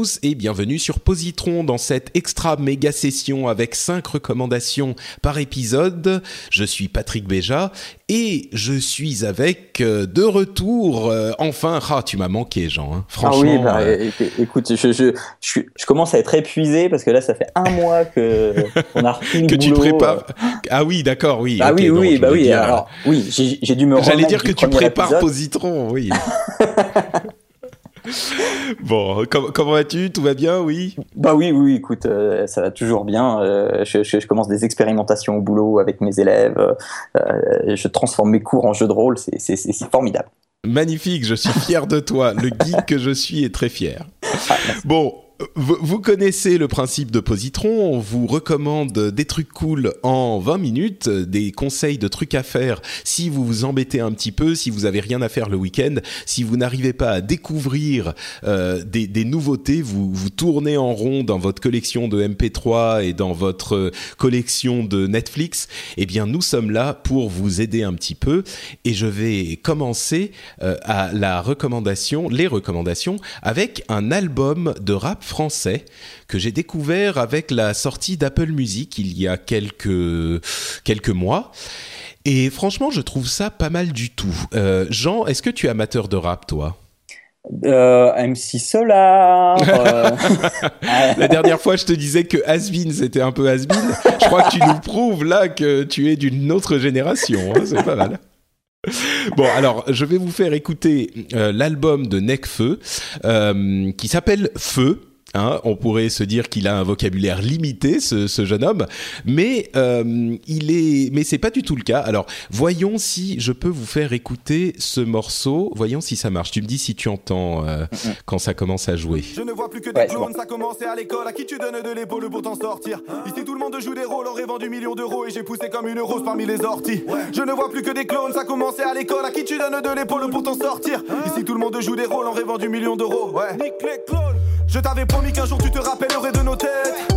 Tous et bienvenue sur Positron dans cette extra méga session avec 5 recommandations par épisode. Je suis Patrick Béja et je suis avec euh, de retour euh, enfin. Ah, tu m'as manqué, Jean. hein. Franchement. ah oui, bah, euh, écoute, je, je, je, suis- je commence à être épuisé parce que là, ça fait un mois que on a repris le que tu boulot. prépares. Ah oui, d'accord, oui. Ah oui, oui, bah oui. dire, Alors, oui, j'ai dû me. J'allais dire que tu prépares épisode. Positron, oui. bon, com- comment vas-tu? Tout va bien, oui? Bah oui, oui, écoute, euh, ça va toujours bien. Euh, je, je- je commence des expérimentations au boulot avec mes élèves. Euh, je transforme mes cours en jeux de rôle. C'est- formidable. Magnifique, je suis fier de toi. Le geek que je suis est très fier. Bon, vous, connaissez le principe de Positron. On vous recommande des trucs cool en 20 minutes, des conseils de trucs à faire si vous vous embêtez un petit peu, si vous avez rien à faire le week-end, si vous n'arrivez pas à découvrir euh, des, nouveautés, vous vous tournez en rond dans votre collection de MP3 et dans votre euh, collection de Netflix. Eh bien, nous sommes là pour vous aider un petit peu. Et je vais commencer euh, à la recommandation, les recommandations, avec un album de rap français que j'ai découvert avec la sortie d'Apple Music il y a quelques quelques mois. Et franchement, je trouve ça pas mal du tout. Euh, Jean, est-ce que tu es amateur de rap, toi? Euh, MC Solar. euh, La dernière fois, je te disais que Asbin, c'était un peu Asbin. Je crois que tu nous prouves là que tu es d'une autre génération. hein, c'est pas mal. Bon, alors, je vais vous faire écouter euh, l'album de Necfeu, qui s'appelle Feu. Hein, on pourrait se dire qu'il a un vocabulaire limité, ce, ce jeune homme, mais euh, il est, mais c'est pas du tout le cas. Alors, voyons si je peux vous faire écouter ce morceau. Voyons si ça marche. Tu me dis si tu entends euh, quand ça commence à jouer. Je ne vois plus que des Ouais, clones, ça commençait à l'école. À qui tu donnes de l'épaule pour t'en sortir Ici tout le monde joue des rôles, aurait vendu millions d'euros et j'ai poussé comme une rose parmi les orties. Je ne vois plus que des clones, ça commençait à l'école. À qui tu donnes de l'épaule pour t'en sortir Ici tout le monde joue des rôles, aurait vendu millions d'euros. Ouais. Nique les clones. Je t'avais promis qu'un jour tu te rappellerais de nos têtes.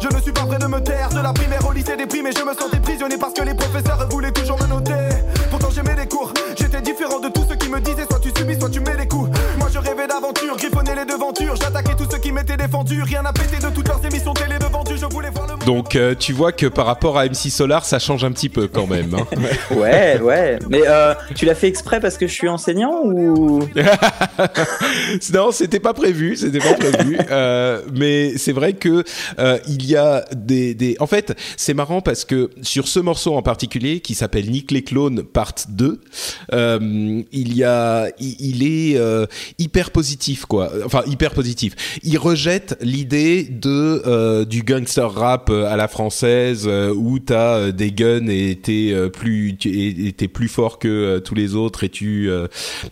Je ne suis pas prêt de me taire de la primaire au lycée des primes et je me sentais prisonnier parce que les professeurs voulaient toujours me noter. Pourtant j'aimais les cours, j'étais différent de tous ceux qui me disaient soit tu subis, soit tu mets les coups. Moi je rêvais d'aventure, griffonnais les devantures, j'attaquais tous ceux qui m'étaient défendus. Rien n'a pété de toutes leurs émissions télé de vendues, je voulais voir le monde. Donc euh, tu vois que par rapport à MC Solar, ça change un petit peu quand même. hein. ouais, ouais. Mais euh, tu l'as fait exprès parce que je suis enseignant ou? Non, c'était pas prévu, c'était pas prévu. Euh, mais c'est vrai que euh, il y a des, des. En fait, c'est marrant parce que sur ce morceau en particulier, qui s'appelle Nick les clones Part 2, euh, il y a, il, il est euh, hyper positif quoi. Enfin, hyper positif. Il rejette l'idée de euh, du gangster rap euh, à la française euh, où t'as euh, des guns et t'es plus, tu- t'es plus fort que tous les autres et tu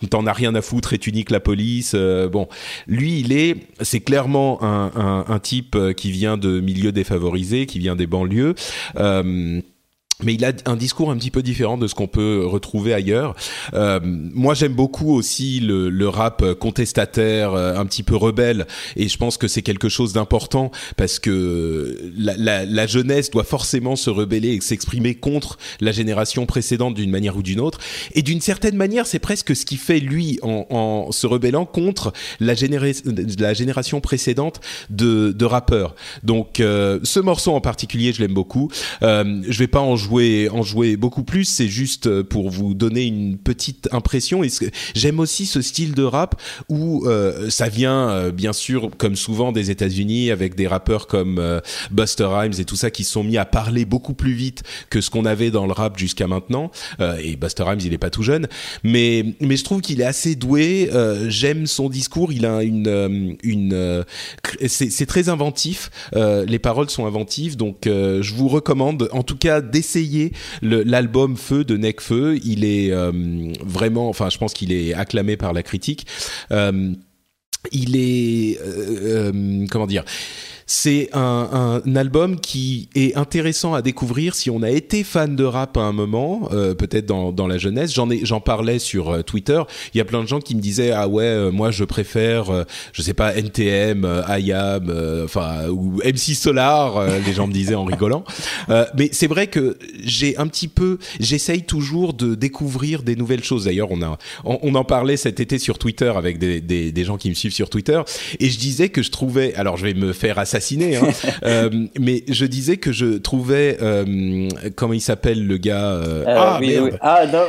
t'en as rien à foutre et tu niques la police. bon, lui, il est, c'est clairement un, un, un type qui vient de milieux défavorisés, qui vient des banlieues. Euh, mais il a un discours un petit peu différent de ce qu'on peut retrouver ailleurs. Euh, moi, j'aime beaucoup aussi le, le rap contestataire, euh, un petit peu rebelle, et je pense que c'est quelque chose d'important parce que la, la, la jeunesse doit forcément se rebeller et s'exprimer contre la génération précédente d'une manière ou d'une autre. Et d'une certaine manière, c'est presque ce qui fait lui en, en se rebellant contre la, la génération précédente de, de rappeurs. Donc, euh, ce morceau en particulier, je l'aime beaucoup. Euh, je vais pas en jouer jouer en jouer beaucoup plus. C'est juste pour vous donner une petite impression. J'aime aussi ce style de rap où ça vient bien sûr comme souvent des États-Unis avec des rappeurs comme Buster Rhymes et tout ça qui sont mis à parler beaucoup plus vite que ce qu'on avait dans le rap jusqu'à maintenant. et Buster Rhymes, il est pas tout jeune, mais mais je trouve qu'il est assez doué. J'aime son discours. Il a une une c'est très inventif. les paroles sont inventives, donc je vous recommande en tout cas d'essayer l'album Feu de Necfeu. Il est euh, vraiment, enfin, je pense qu'il est acclamé par la critique. Euh, il est, euh, comment dire c'est un, un, album qui est intéressant à découvrir si on a été fan de rap à un moment, euh, peut-être dans, dans la jeunesse. J'en ai, j'en parlais sur euh, Twitter. Il y a plein de gens qui me disaient ah ouais, euh, moi je préfère, euh, je sais pas NTM, IAM, enfin ou MC Solar. les gens me disaient en rigolant. mais c'est vrai que j'ai un petit peu, j'essaye toujours de découvrir des nouvelles choses. D'ailleurs, on a, on, on, en parlait cet été sur Twitter avec des, des, des gens qui me suivent sur Twitter, et je disais que je trouvais, alors je vais me faire assez assassiné, hein. euh, mais je disais que je trouvais, euh, comment il s'appelle le gars euh, euh Ah, oui, oui. ah non,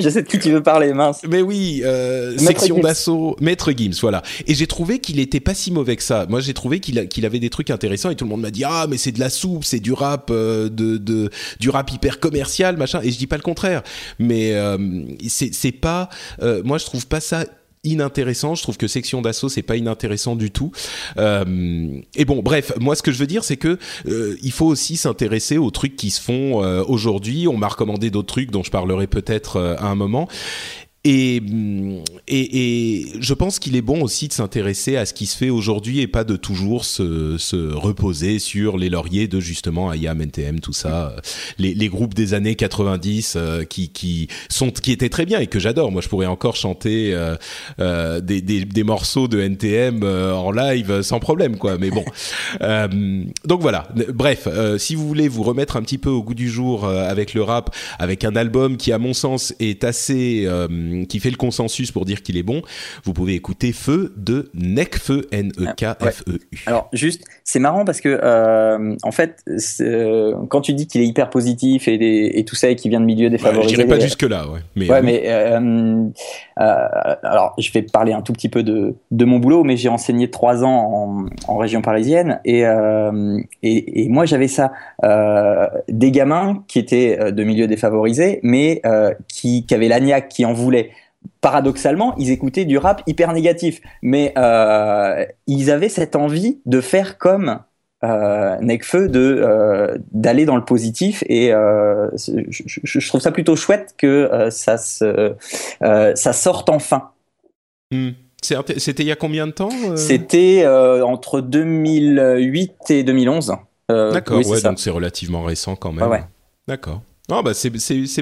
je sais de qui tu veux parler, mince. Mais oui, euh, section d'assaut, Maître Gims, voilà. Et j'ai trouvé qu'il était pas si mauvais que ça. Moi, j'ai trouvé qu'il qu'il avait des trucs intéressants et tout le monde m'a dit ah mais c'est de la soupe, c'est du rap, de, de du rap hyper commercial, machin. Et je dis pas le contraire, mais c'est pas, moi je trouve pas ça inintéressant. Je trouve que Section d'assaut c'est pas inintéressant du tout. Euh, et bon, bref, moi ce que je veux dire c'est que euh, il faut aussi s'intéresser aux trucs qui se font euh, aujourd'hui. On m'a recommandé d'autres trucs dont je parlerai peut-être à un moment. Et, et, et, je pense qu'il est bon aussi de s'intéresser à ce qui se fait aujourd'hui et pas de toujours se, se, reposer sur les lauriers de justement IAM, NTM, tout ça, les, les groupes des années 90 euh, qui, qui sont qui étaient très bien et que j'adore. Moi, je pourrais encore chanter euh, euh des, des, des, morceaux de NTM euh, en live sans problème, quoi. Mais bon, donc voilà. Bref, si vous voulez vous remettre un petit peu au goût du jour avec le rap, avec un album qui, à mon sens, est assez qui fait le consensus pour dire qu'il est bon, vous pouvez écouter Feu de Necfeu, N-E-K-F-E-U. Alors juste, c'est marrant parce que euh, en fait, euh, quand tu dis qu'il est hyper positif et, et, tout ça et qu'il vient de milieu défavorisé, ouais, j'irai pas jusque là, ouais. Mais, ouais, mais euh, alors je vais parler un tout petit peu de, de mon boulot, mais j'ai enseigné trois ans en, en région parisienne et et, et, moi j'avais ça, des gamins qui étaient de milieu défavorisé, mais qui, qui avaient l'agnac, qui en voulaient paradoxalement, ils écoutaient du rap hyper négatif, mais euh, ils avaient cette envie de faire comme euh, Necfeu, de euh, d'aller dans le positif, et euh, je, je, trouve ça plutôt chouette que euh, ça se ça sorte enfin. Hmm. C'était il y a combien de temps C'était entre 2008 et 2011. D'accord, ouais, donc c'est relativement récent quand même. Ouais. D'accord. Non, bah c'est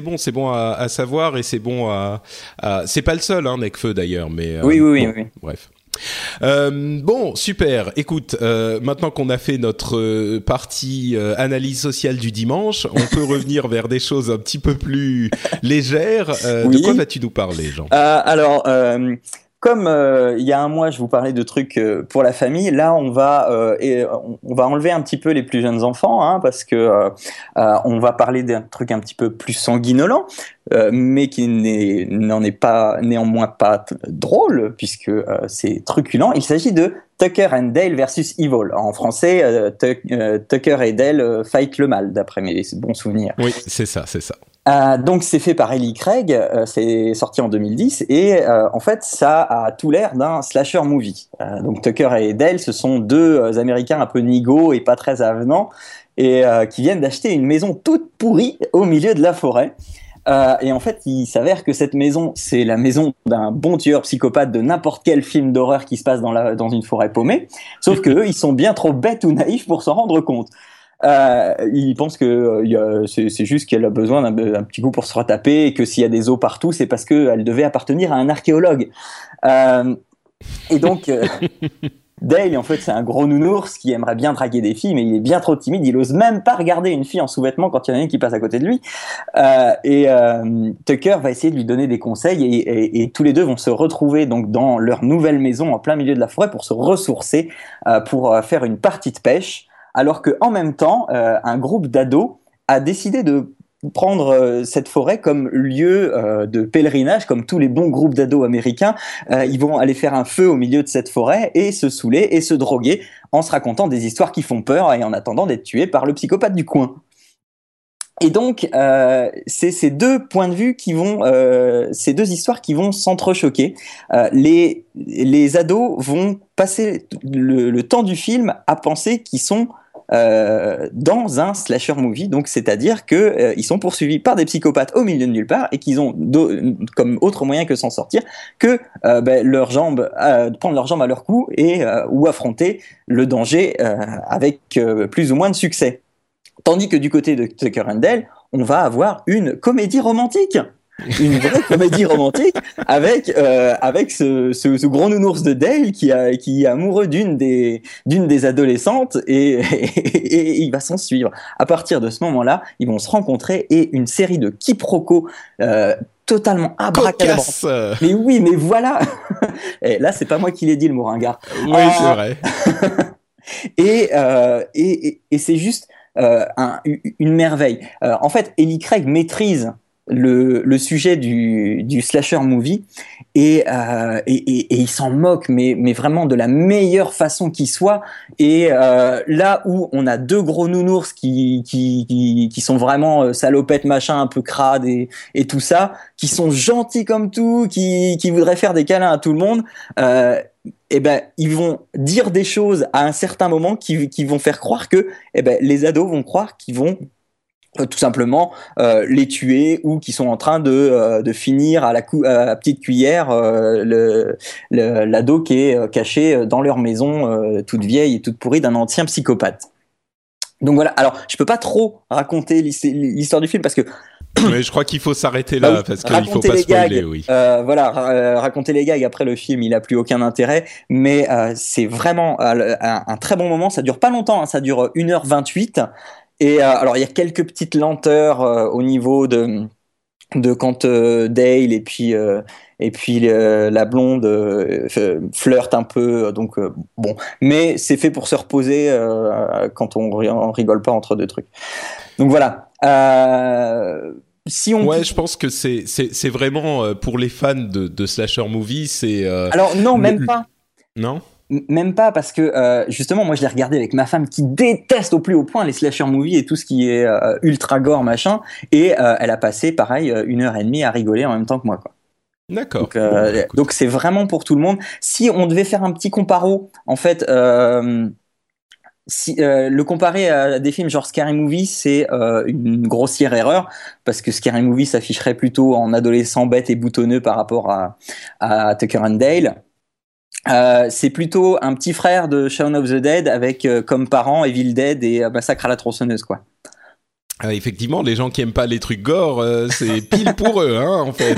bon, c'est bon à, à, savoir et c'est bon à. à... C'est pas le seul, hein, Necfeu d'ailleurs, mais. Euh, oui, oui, bon, oui, Bref. Euh, bon, super. Écoute, euh, maintenant qu'on a fait notre euh, partie euh, analyse sociale du dimanche, on peut revenir vers des choses un petit peu plus légères. Oui. De quoi vas-tu nous parler, Jean? Alors, comme euh, il y a un mois, je vous parlais de trucs euh, pour la famille, là, on va euh, on va enlever un petit peu les plus jeunes enfants, hein, parce que on va parler d'un truc un petit peu plus sanguinolent, mais qui n'en est, est, pas néanmoins pas drôle, puisque c'est truculent. Il s'agit de Tucker and Dale versus Evil. En français, Tucker et Dale fight le mal, d'après mes bons souvenirs. Oui, c'est ça, c'est ça. Euh, donc c'est fait par Ellie Craig, euh, c'est sorti en 2010 et euh, en fait ça a tout l'air d'un slasher movie. Euh, donc Tucker et Dale, ce sont deux euh, Américains un peu nigauds et pas très avenants et qui viennent d'acheter une maison toute pourrie au milieu de la forêt. et en fait, il s'avère que cette maison, c'est la maison d'un bon tueur psychopathe de n'importe quel film d'horreur qui se passe dans, la, dans une forêt paumée. Sauf que eux, ils sont bien trop bêtes ou naïfs pour s'en rendre compte. Euh, il pense que euh, c'est juste qu'elle a besoin d'un petit coup pour se retaper et que s'il y a des os partout, c'est parce qu'elle devait appartenir à un archéologue. Euh, et donc, Dale, en fait, c'est un gros nounours qui aimerait bien draguer des filles, mais il est bien trop timide. Il ose même pas regarder une fille en sous-vêtements quand il y en a une qui passe à côté de lui. Euh, et Tucker va essayer de lui donner des conseils et, et, et, tous les deux vont se retrouver donc dans leur nouvelle maison en plein milieu de la forêt pour se ressourcer, pour faire une partie de pêche alors que en même temps, euh, un groupe d'ados a décidé de prendre euh, cette forêt comme lieu euh, de pèlerinage, comme tous les bons groupes d'ados américains. Ils vont aller faire un feu au milieu de cette forêt et se saouler et se droguer en se racontant des histoires qui font peur et en attendant d'être tués par le psychopathe du coin. Et donc, c'est ces deux points de vue qui vont, ces deux histoires qui vont s'entrechoquer. Les, ados vont passer le temps du film à penser qu'ils sont euh, dans un slasher movie, donc c'est-à-dire que euh, sont poursuivis par des psychopathes au milieu de nulle part et qu'ils ont comme autre moyen que s'en sortir que euh, ben, leurs jambes, prendre leurs jambes à leur cou et ou affronter le danger avec plus ou moins de succès. Tandis que du côté de Tucker and Dale, on va avoir une comédie romantique. Une vraie comédie romantique avec euh, avec ce, ce, ce gros nounours de Dale qui a qui est amoureux d'une des d'une des adolescentes et, et, et il va s'en suivre. À partir de ce moment-là, ils vont se rencontrer et une série de quiproquos euh, totalement euh, Mais oui, mais voilà. et là, c'est pas moi qui l'ai dit le mot ringard. Oui, c'est vrai. Et, euh, et, et, et c'est juste euh, un- une merveille. Euh, en fait, Ellie Craig maîtrise le, le sujet du, du slasher movie et, euh, et, et, et il s'en moque, mais, mais vraiment de la meilleure façon qui soit. Et euh, là où on a deux gros nounours qui, qui, qui, qui sont vraiment euh, salopettes, machin, un peu crades et, et tout ça, qui sont gentils comme tout, qui, qui voudraient faire des câlins à tout le monde, euh, eh ben, ils vont dire des choses à un certain moment qui, qui vont faire croire que eh ben, les ados vont croire qu'ils vont tout simplement euh, les tuer ou qui sont en train de, euh, de finir à la, cou- à la petite cuillère euh, le le- l'ado qui est euh, caché dans leur maison euh, toute vieille et toute pourrie d'un ancien psychopathe. Donc voilà, alors je peux pas trop raconter l'his- l'histoire du film parce que Mais je crois qu'il faut s'arrêter Bah là oui, parce qu'il faut pas les spoiler, gags, oui. euh, voilà, ra- euh, raconter les gags après le film, il a plus aucun intérêt, mais euh, c'est vraiment euh, un, un très bon moment. Ça dure pas longtemps, hein, ça dure 1h28. Et euh, alors il y a quelques petites lenteurs euh, au niveau de de quand euh, Dale et puis euh, et puis euh, la blonde f- flirtent un peu, donc bon, mais c'est fait pour se reposer quand on, ri- on rigole pas entre deux trucs. Donc voilà. Si on Ouais, je pense que c'est c'est c'est vraiment pour les fans de, de slasher movie, c'est alors non, même le- pas. non? Même pas parce que euh, justement moi je l'ai regardé avec ma femme qui déteste au plus haut point les slasher movies et tout ce qui est euh, ultra gore machin et euh, elle a passé pareil une heure et demie à rigoler en même temps que moi quoi. D'accord. Donc Bon, écoute. donc c'est vraiment pour tout le monde. Si on devait faire un petit comparo en fait si, euh, le comparer à des films genre Scary Movie, c'est euh, une grossière erreur parce que Scary Movie s'afficherait plutôt en adolescent bête et boutonneux par rapport à, à Tucker and Dale. Euh, c'est plutôt un petit frère de Shaun of the Dead avec euh, comme parents Evil Dead et euh, Massacre à la tronçonneuse quoi. Ah, effectivement, les gens qui aiment pas les trucs gore, c'est pile pour eux, hein, en fait.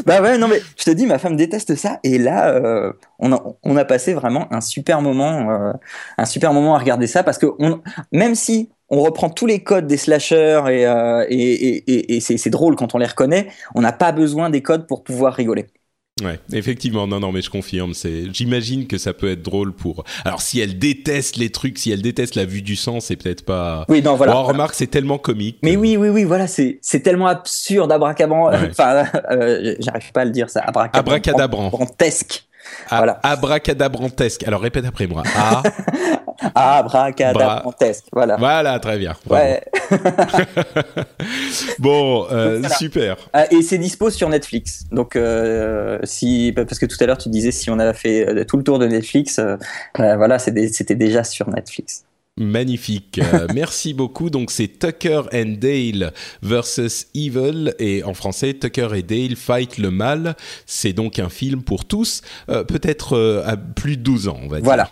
bah ouais, non mais je te dis, ma femme déteste ça et là, on, a, on a passé vraiment un super moment, un super moment à regarder ça parce que on, même si on reprend tous les codes des slashers et, et, et, et, c'est drôle quand on les reconnaît, on n'a pas besoin des codes pour pouvoir rigoler. Ouais, effectivement, non, non, mais je confirme. C'est, j'imagine que ça peut être drôle pour. Alors, si elle déteste les trucs, si elle déteste la vue du sang, c'est peut-être pas. Oui, non, voilà. Bon, remarque, c'est tellement comique. Mais que- oui, oui, oui, voilà, c'est c'est tellement absurde, abracabran, Ouais. enfin, euh, j'arrive pas à le dire ça, abracabran, Abracadabran. brantesque. Ah, voilà. Abracadabrantesque. Alors, répète après moi. Ah, Abracadabrantesque, voilà. voilà, très bien. Ouais. Bon, euh, Voilà. super. Ah, et c'est dispo sur Netflix. Donc, euh, si, parce que tout à l'heure tu disais si on avait fait euh, tout le tour de Netflix, euh, euh, voilà, c'était déjà sur Netflix. Magnifique. Euh, merci beaucoup. Donc c'est Tucker and Dale versus Evil et en français Tucker et Dale fight le mal. C'est donc un film pour tous, euh, peut-être euh, à plus de 12 ans, on va dire. Voilà.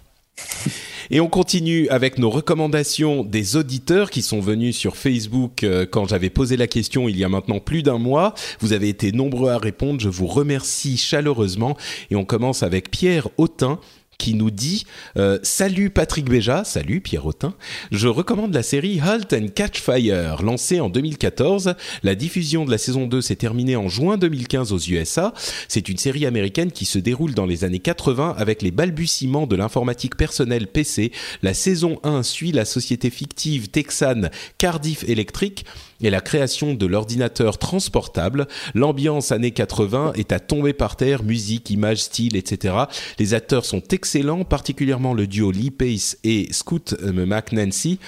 Et on continue avec nos recommandations des auditeurs qui sont venus sur Facebook euh, quand j'avais posé la question il y a maintenant plus d'un mois. Vous avez été nombreux à répondre, je vous remercie chaleureusement. Et on commence avec Pierre Autin qui nous dit euh, Salut Patrick Béja, salut Pierre Autin. Je recommande la série Halt and Catch Fire, lancée en 2014. La diffusion de la saison 2 s'est terminée en juin 2015 aux USA. C'est une série américaine qui se déroule dans les années 80 avec les balbutiements de l'informatique personnelle PC. La saison 1 suit la société fictive texane Cardiff Electric et la création de l'ordinateur transportable. L'ambiance années 80 est à tomber par terre, musique, images, style, etc. Les acteurs sont excellents, particulièrement le duo Lee Pace et Scoot McNancy.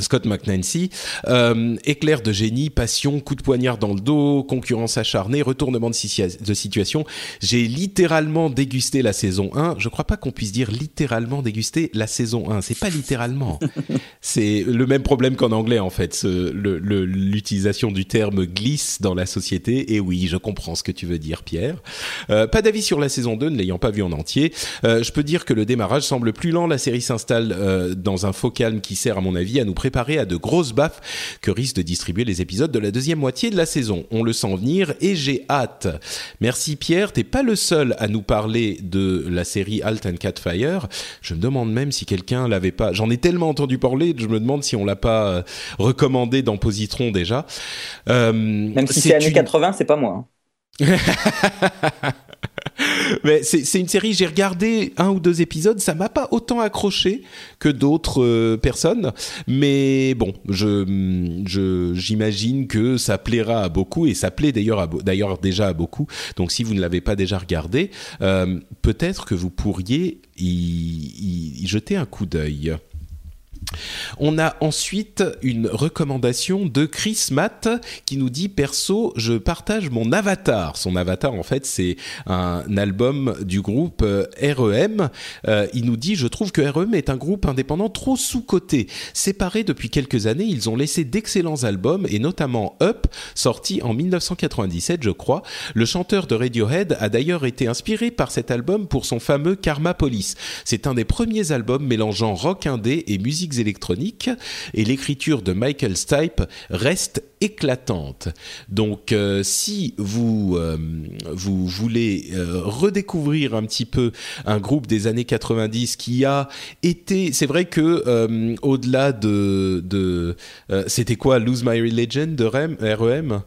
Scott McNancy, euh, éclair de génie, passion, coup de poignard dans le dos, concurrence acharnée, retournement de, situation. J'ai littéralement dégusté la saison 1. Je crois pas qu'on puisse dire littéralement déguster la saison 1. C'est pas littéralement. C'est le même problème qu'en anglais en fait. L'utilisation du terme glisse dans la société. Et oui, je comprends ce que tu veux dire, Pierre. Euh, pas d'avis sur la saison 2, ne l'ayant pas vu en entier. Euh, je peux dire que le démarrage semble plus lent. La série s'installe euh, dans un faux calme qui sert à mon avis à nous préparer à de grosses baffes que risquent de distribuer les épisodes de la deuxième moitié de la saison. On le sent venir et j'ai hâte. Merci Pierre, t'es pas le seul à nous parler de la série Alt and Catfire. Je me demande même si quelqu'un l'avait pas. J'en ai tellement entendu parler, je me demande si on l'a pas euh, recommandé dans Positron déjà. Euh, même si c'est années 80, c'est pas moi. Mais c'est une série, j'ai regardé un ou deux épisodes, ça m'a pas autant accroché que d'autres euh, personnes, mais bon, je j'imagine que ça plaira à beaucoup et ça plaît d'ailleurs déjà à beaucoup. Donc si vous ne l'avez pas déjà regardé, euh, peut-être que vous pourriez y jeter un coup d'œil. On a ensuite une recommandation de Chris Matt qui nous dit perso, je partage mon avatar. Son avatar, en fait, c'est un album du groupe euh, REM. Euh, il nous dit, je trouve que REM est un groupe indépendant trop sous-coté. Séparé depuis quelques années, ils ont laissé d'excellents albums et notamment Up, sorti en 1997, je crois. Le chanteur de Radiohead a d'ailleurs été inspiré par cet album pour son fameux Karma Police. C'est un des premiers albums mélangeant rock indé et musique électroniques et l'écriture de Michael Stipe reste éclatante. Donc euh, si vous euh, vous voulez euh, redécouvrir un petit peu un groupe des années 90 qui a été c'est vrai que au-delà de, de c'était quoi Lose My Religion de REM, REM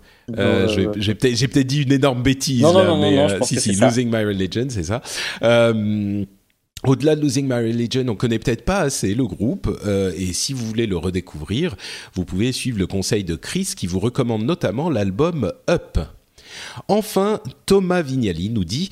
j'ai peut-être dit une énorme bêtise mais si si Losing My Religion c'est ça au-delà de Losing My Religion, on connaît peut-être pas assez le groupe, euh, et si vous voulez le redécouvrir, vous pouvez suivre le conseil de Chris qui vous recommande notamment l'album Up. Enfin, Thomas Vignali nous dit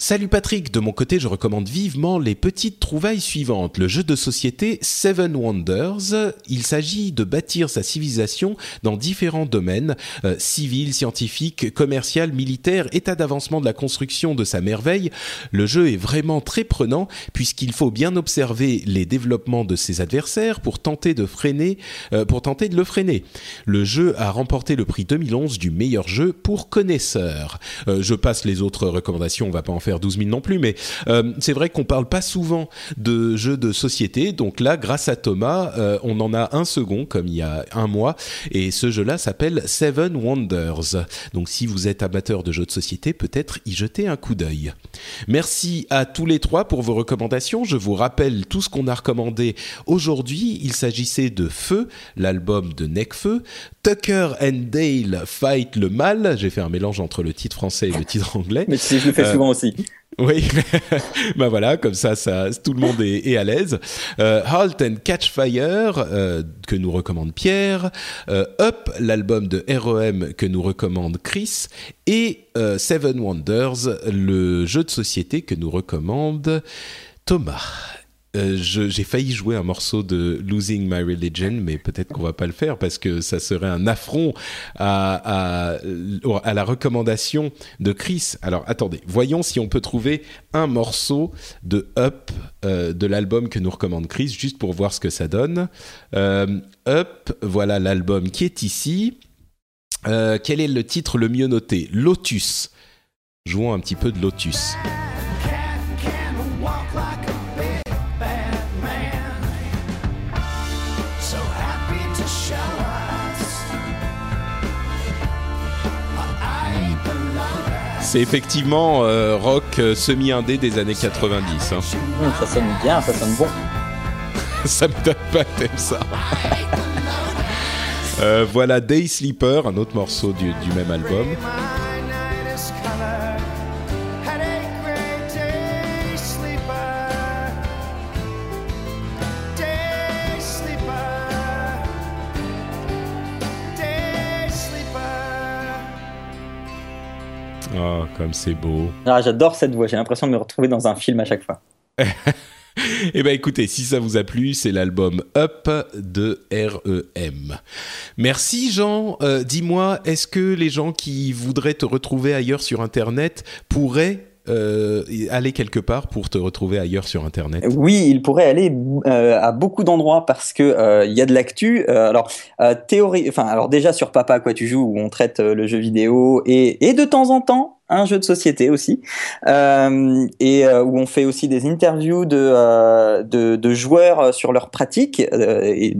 Salut Patrick, de mon côté je recommande vivement les petites trouvailles suivantes. Le jeu de société Seven Wonders, il s'agit de bâtir sa civilisation dans différents domaines, euh, civil, scientifique, commercial, militaire, état d'avancement de la construction de sa merveille. Le jeu est vraiment très prenant puisqu'il faut bien observer les développements de ses adversaires pour tenter de freiner, euh, pour tenter de le freiner. Le jeu a remporté le prix 2011 du meilleur jeu pour connaisseurs. Euh, je passe les autres recommandations, on va pas en faire faire 12 000 non plus, mais euh, c'est vrai qu'on parle pas souvent de jeux de société. Donc là, grâce à Thomas, euh, on en a un second, comme il y a un mois, et ce jeu-là s'appelle Seven Wonders. Donc si vous êtes amateur de jeux de société, peut-être y jeter un coup d'œil. Merci à tous les trois pour vos recommandations. Je vous rappelle tout ce qu'on a recommandé aujourd'hui. Il s'agissait de Feu, l'album de Necfeu, Tucker and Dale Fight le Mal. J'ai fait un mélange entre le titre français et le titre anglais. Mais je le fais euh, souvent aussi. Oui, ben voilà, comme ça, ça, tout le monde est, à l'aise. Euh, halt and Catch Fire euh, que nous recommande Pierre, Up, l'album de REM que nous recommande Chris, et Seven Wonders, le jeu de société que nous recommande Thomas. Euh, j'ai failli jouer un morceau de Losing My Religion, mais peut-être qu'on va pas le faire parce que ça serait un affront à, à, la recommandation de Chris. Alors attendez, voyons si on peut trouver un morceau de Up euh, de l'album que nous recommande Chris, juste pour voir ce que ça donne. Euh, Up, voilà l'album qui est ici. quel est le titre le mieux noté? Lotus. Jouons un petit peu de Lotus. C'est effectivement euh, rock euh, semi-indé des années 90. Hein. Hum, ça sonne bien, ça sonne bon. ça me donne pas t'aimes ça. Euh, voilà Day Sleeper, un autre morceau du, du même album. Comme c'est beau. Ah, J'adore cette voix, j'ai l'impression de me retrouver dans un film à chaque fois. Eh ben écoutez, si ça vous a plu, c'est l'album Up de REM. Merci Jean. Euh, Dis-moi, est-ce que les gens qui voudraient te retrouver ailleurs sur Internet pourraient euh, aller quelque part pour te retrouver ailleurs sur Internet? Oui, il pourrait aller euh, à beaucoup d'endroits parce que euh, il y a de l'actu. Alors théorie, enfin alors déjà sur Papa à quoi tu joues où on traite le jeu vidéo et, et de temps en temps un jeu de société aussi euh, et euh, où on fait aussi des interviews de euh, de, de joueurs sur leurs pratiques. Et,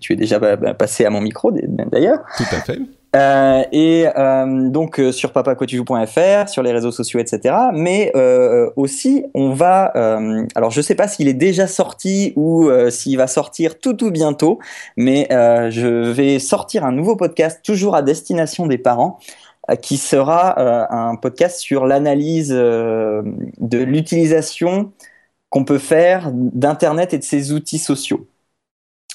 tu es déjà bah, bah, passé à mon micro d'ailleurs. Tout à fait. Euh, et euh, donc euh, sur papaquatujoues.fr, sur les réseaux sociaux, etc. Mais aussi, on va. alors, je sais pas s'il est déjà sorti ou s'il va sortir tout tout bientôt, mais je vais sortir un nouveau podcast toujours à destination des parents, qui sera euh, un podcast sur l'analyse euh, de l'utilisation qu'on peut faire d'Internet et de ses outils sociaux.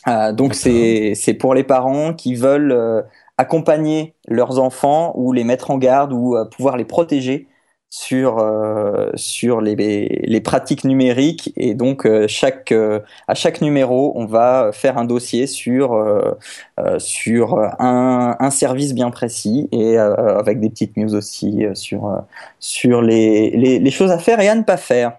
Euh, donc c'est pour les parents qui veulent euh, accompagner leurs enfants ou les mettre en garde ou euh, pouvoir les protéger sur euh, sur les, les pratiques numériques et donc euh, chaque euh, à chaque numéro on va faire un dossier sur euh, euh, sur un, un service bien précis et euh, avec des petites news aussi sur sur les, les les choses à faire et à ne pas faire.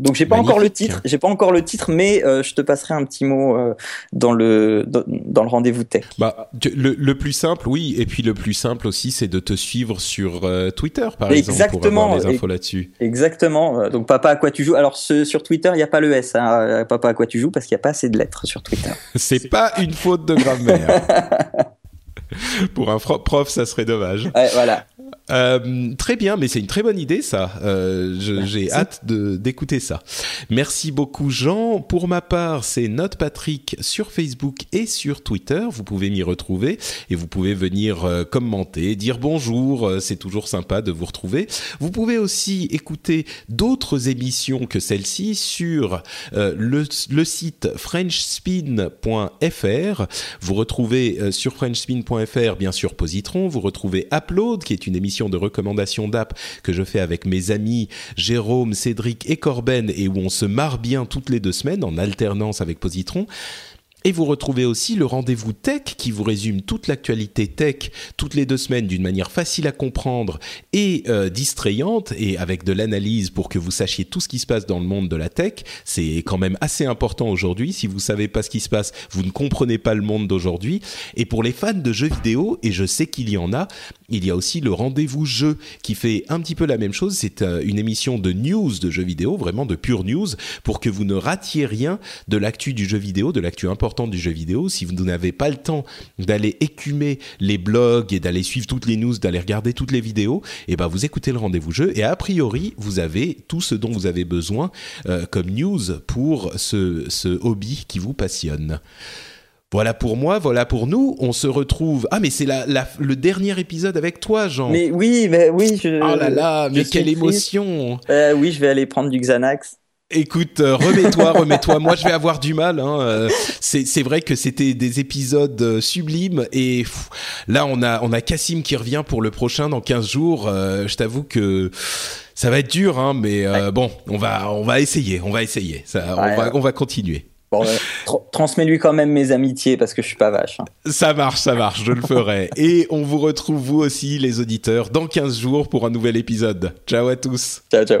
Donc j'ai pas encore le titre, j'ai pas encore le titre, mais euh, je te passerai un petit mot euh, dans le dans, dans le rendez-vous tech. Bah, le, le plus simple, oui, et puis le plus simple aussi, c'est de te suivre sur euh, Twitter, par exemple, pour Exactement, avoir les infos là-dessus. Exactement. Donc papa à quoi tu joues? Alors ce- sur Twitter il y a pas le S. Hein, papa à quoi tu joues parce qu'il y a pas assez de lettres sur Twitter. C'est pas une faute de grammaire. Pour un prof, ça serait dommage. Ouais, voilà. Euh, très bien, mais c'est une très bonne idée, ça. Euh, J'ai hâte d'écouter ça. Merci beaucoup, Jean. Pour ma part, c'est Note Patrick sur Facebook et sur Twitter. Vous pouvez m'y retrouver et vous pouvez venir euh, commenter, dire bonjour. C'est toujours sympa de vous retrouver. Vous pouvez aussi écouter d'autres émissions que celle-ci sur le, le site frenchspin.fr. Vous retrouvez sur frenchspin.fr bien sûr Positron. Vous retrouvez Upload, qui est une émission de recommandation d'app que je fais avec mes amis Jérôme, Cédric et Corben et où on se marre bien toutes les deux semaines en alternance avec Positron. Et vous retrouvez aussi le rendez-vous tech qui vous résume toute l'actualité tech toutes les deux semaines d'une manière facile à comprendre et euh, distrayante et avec de l'analyse pour que vous sachiez tout ce qui se passe dans le monde de la tech. C'est quand même assez important aujourd'hui. Si vous savez pas ce qui se passe, vous ne comprenez pas le monde d'aujourd'hui. Et pour les fans de jeux vidéo, et je sais qu'il y en a, il y a aussi le rendez-vous jeu qui fait un petit peu la même chose. C'est euh, une émission de news de jeux vidéo, vraiment de pure news, pour que vous ne ratiez rien de l'actu du jeu vidéo, de l'actu importante du jeu vidéo. Si vous n'avez pas le temps d'aller écumer les blogs et d'aller suivre toutes les news, d'aller regarder toutes les vidéos, et ben vous écoutez le rendez-vous jeu et a priori vous avez tout ce dont vous avez besoin euh, comme news pour ce hobby qui vous passionne. Voilà pour moi, voilà pour nous. On se retrouve. Ah, mais c'est la, la- le dernier épisode avec toi, Jean. Mais oui, mais oui. Je, oh là là, mais quelle émotion Euh, oui, je vais aller prendre du Xanax. Écoute, euh, remets-toi, remets-toi. Moi, je vais avoir du mal. Hein. Euh, c'est vrai que c'était des épisodes euh, sublimes et pff, là, on a on a Cassim qui revient pour le prochain dans 15 jours. Je t'avoue que ça va être dur, hein, mais bon, on va on va essayer, on va essayer. Ça, on va on va continuer. Bon, euh, transmets-lui quand même mes amitiés parce que je suis pas vache. Hein. Ça marche, ça marche, je le ferai. Et on vous retrouve vous aussi, les auditeurs, dans 15 jours pour un nouvel épisode. Ciao à tous. Ciao, ciao.